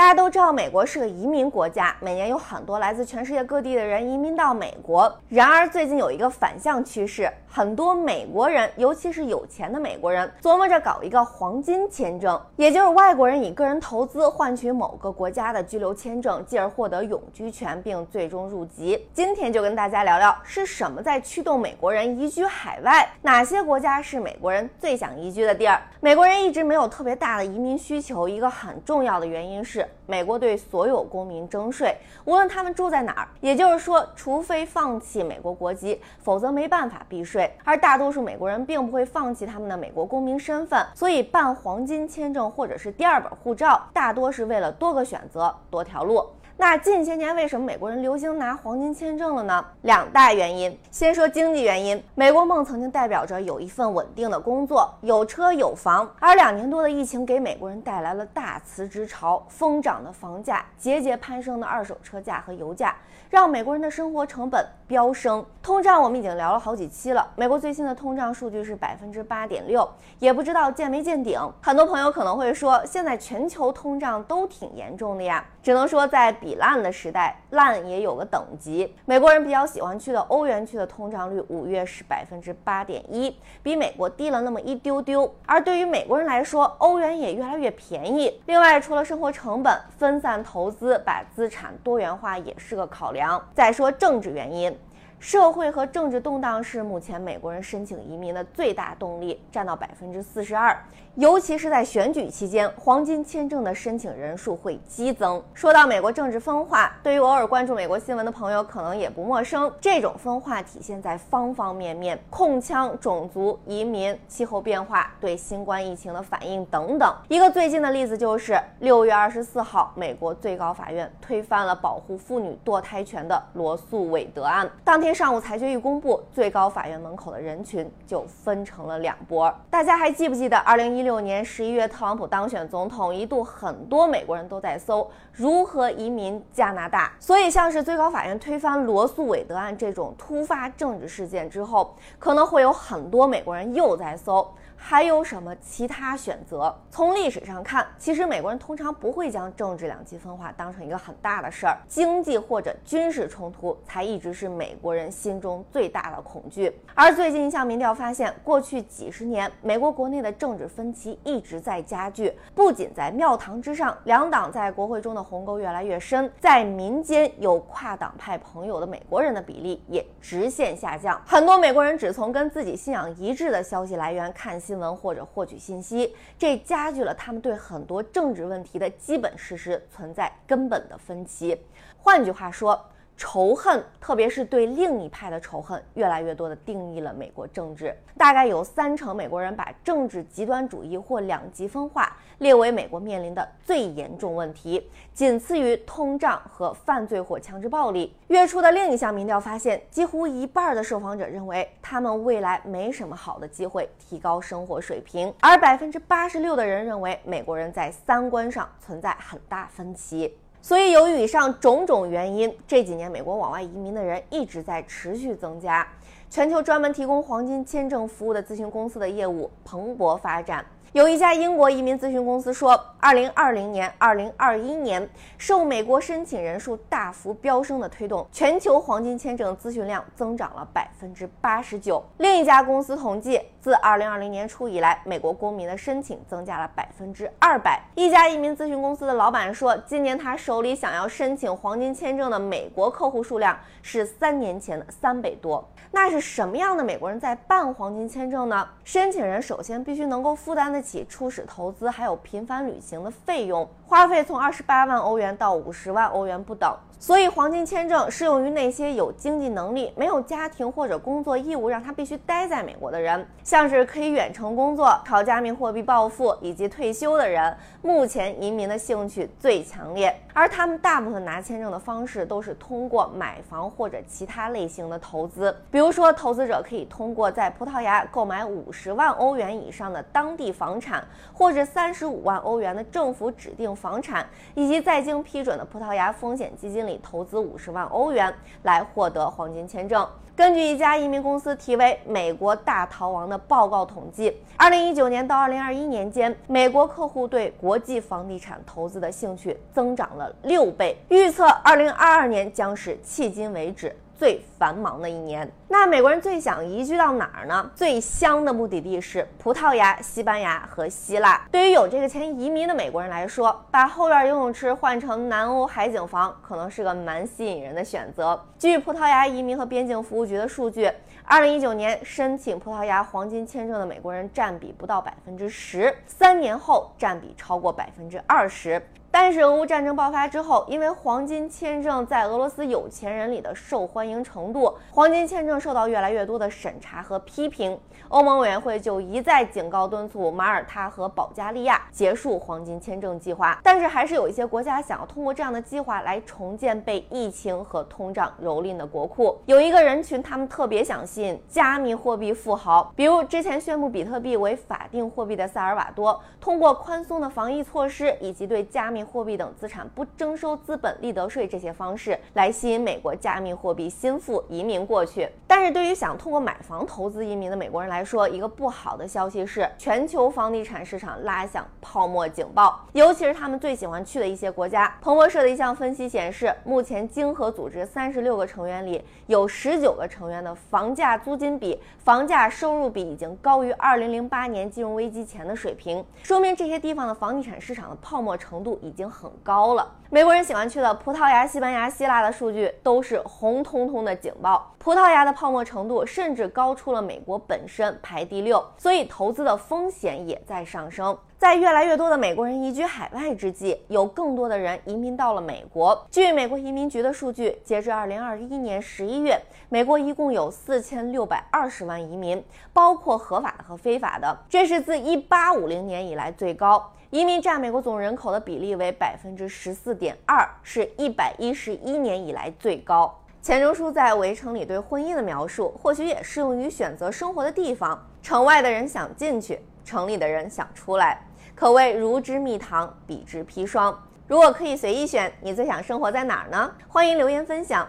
大家都知道，美国是个移民国家，每年有很多来自全世界各地的人移民到美国。然而，最近有一个反向趋势，很多美国人，尤其是有钱的美国人，琢磨着搞一个黄金签证，也就是外国人以个人投资换取某个国家的居留签证，继而获得永居权，并最终入籍。今天就跟大家聊聊，是什么在驱动美国人移居海外？哪些国家是美国人最想移居的地儿？美国人一直没有特别大的移民需求，一个很重要的原因是。美国对所有公民征税，无论他们住在哪儿，也就是说，除非放弃美国国籍，否则没办法避税。而大多数美国人并不会放弃他们的美国公民身份，所以办黄金签证或者是第二本护照，大多是为了多个选择，多条路。那近些年为什么美国人流行拿黄金签证了呢？两大原因。先说经济原因，美国梦曾经代表着有一份稳定的工作，有车有房。而两年多的疫情给美国人带来了大辞职潮，疯涨的房价，节节攀升的二手车价和油价，让美国人的生活成本飙升。通胀我们已经聊了好几期了，美国最新的通胀数据是百分之八点六，也不知道见没见顶。很多朋友可能会说，现在全球通胀都挺严重的呀。只能说，在比烂的时代，烂也有个等级。美国人比较喜欢去的欧元区的通胀率，五月是百分之八点一，比美国低了那么一丢丢。而对于美国人来说，欧元也越来越便宜。另外，除了生活成本，分散投资，把资产多元化也是个考量。再说政治原因。社会和政治动荡是目前美国人申请移民的最大动力，占到百分之四十二。尤其是在选举期间，黄金签证的申请人数会激增。说到美国政治分化，对于偶尔关注美国新闻的朋友可能也不陌生。这种分化体现在方方面面：控枪、种族、移民、气候变化、对新冠疫情的反应等等。一个最近的例子就是六月二十四号，美国最高法院推翻了保护妇女堕胎权的罗素韦德案。当天。上午裁决一公布，最高法院门口的人群就分成了两波。大家还记不记得，二零一六年十一月特朗普当选总统，一度很多美国人都在搜如何移民加拿大。所以，像是最高法院推翻罗素韦德案这种突发政治事件之后，可能会有很多美国人又在搜。还有什么其他选择？从历史上看，其实美国人通常不会将政治两极分化当成一个很大的事儿，经济或者军事冲突才一直是美国人人心中最大的恐惧。而最近一项民调发现，过去几十年，美国国内的政治分歧一直在加剧，不仅在庙堂之上，两党在国会中的鸿沟越来越深，在民间有跨党派朋友的美国人的比例也直线下降。很多美国人只从跟自己信仰一致的消息来源看。新闻或者获取信息，这加剧了他们对很多政治问题的基本事实存在根本的分歧。换句话说。仇恨，特别是对另一派的仇恨，越来越多地定义了美国政治。大概有三成美国人把政治极端主义或两极分化列为美国面临的最严重问题，仅次于通胀和犯罪或强制暴力。月初的另一项民调发现，几乎一半的受访者认为他们未来没什么好的机会提高生活水平，而百分之八十六的人认为美国人在三观上存在很大分歧。所以，由于以上种种原因，这几年美国往外移民的人一直在持续增加，全球专门提供黄金签证服务的咨询公司的业务蓬勃发展。有一家英国移民咨询公司说，二零二零年、二零二一年受美国申请人数大幅飙升的推动，全球黄金签证咨询量增长了百分之八十九。另一家公司统计，自二零二零年初以来，美国公民的申请增加了百分之二百。一家移民咨询公司的老板说，今年他手里想要申请黄金签证的美国客户数量是三年前的三倍多。那是什么样的美国人在办黄金签证呢？申请人首先必须能够负担得起初始投资，还有频繁旅行的费用，花费从二十八万欧元到五十万欧元不等。所以，黄金签证适用于那些有经济能力、没有家庭或者工作义务让他必须待在美国的人，像是可以远程工作、靠加密货币暴富以及退休的人。目前移民的兴趣最强烈，而他们大部分拿签证的方式都是通过买房或者其他类型的投资。比如说，投资者可以通过在葡萄牙购买五十万欧元以上的当地房。产，或者三十五万欧元的政府指定房产，以及在京批准的葡萄牙风险基金里投资五十万欧元来获得黄金签证。根据一家移民公司题为“美国大逃亡”的报告统计，二零一九年到二零二一年间，美国客户对国际房地产投资的兴趣增长了六倍，预测二零二二年将是迄今为止。最繁忙的一年，那美国人最想移居到哪儿呢？最香的目的地是葡萄牙、西班牙和希腊。对于有这个钱移民的美国人来说，把后院游泳池换成南欧海景房，可能是个蛮吸引人的选择。据葡萄牙移民和边境服务局的数据，二零一九年申请葡萄牙黄金签证的美国人占比不到百分之十，三年后占比超过百分之二十。但是俄乌战争爆发之后，因为黄金签证在俄罗斯有钱人里的受欢迎程度，黄金签证受到越来越多的审查和批评。欧盟委员会就一再警告敦促马耳他和保加利亚结束黄金签证计划。但是还是有一些国家想要通过这样的计划来重建被疫情和通胀蹂躏的国库。有一个人群，他们特别想吸引加密货币富豪，比如之前宣布比特币为法定货币的萨尔瓦多，通过宽松的防疫措施以及对加密货币等资产不征收资本利得税这些方式来吸引美国加密货币心腹移民过去。但是对于想通过买房投资移民的美国人来说，一个不好的消息是，全球房地产市场拉响泡沫警报，尤其是他们最喜欢去的一些国家。彭博社的一项分析显示，目前经合组织三十六个成员里有十九个成员的房价租金比、房价收入比已经高于二零零八年金融危机前的水平，说明这些地方的房地产市场的泡沫程度已已经很。很高了。美国人喜欢去的葡萄牙、西班牙、希腊的数据都是红彤彤的警报。葡萄牙的泡沫程度甚至高出了美国本身，排第六，所以投资的风险也在上升。在越来越多的美国人移居海外之际，有更多的人移民到了美国。据美国移民局的数据，截至二零二一年十一月，美国一共有四千六百二十万移民，包括合法的和非法的，这是自一八五零年以来最高。移民占美国总人口的比例为百分之十四点二，是一百一十一年以来最高。钱钟书在《围城》里对婚姻的描述，或许也适用于选择生活的地方。城外的人想进去，城里的人想出来，可谓如之蜜糖，比之砒霜。如果可以随意选，你最想生活在哪儿呢？欢迎留言分享。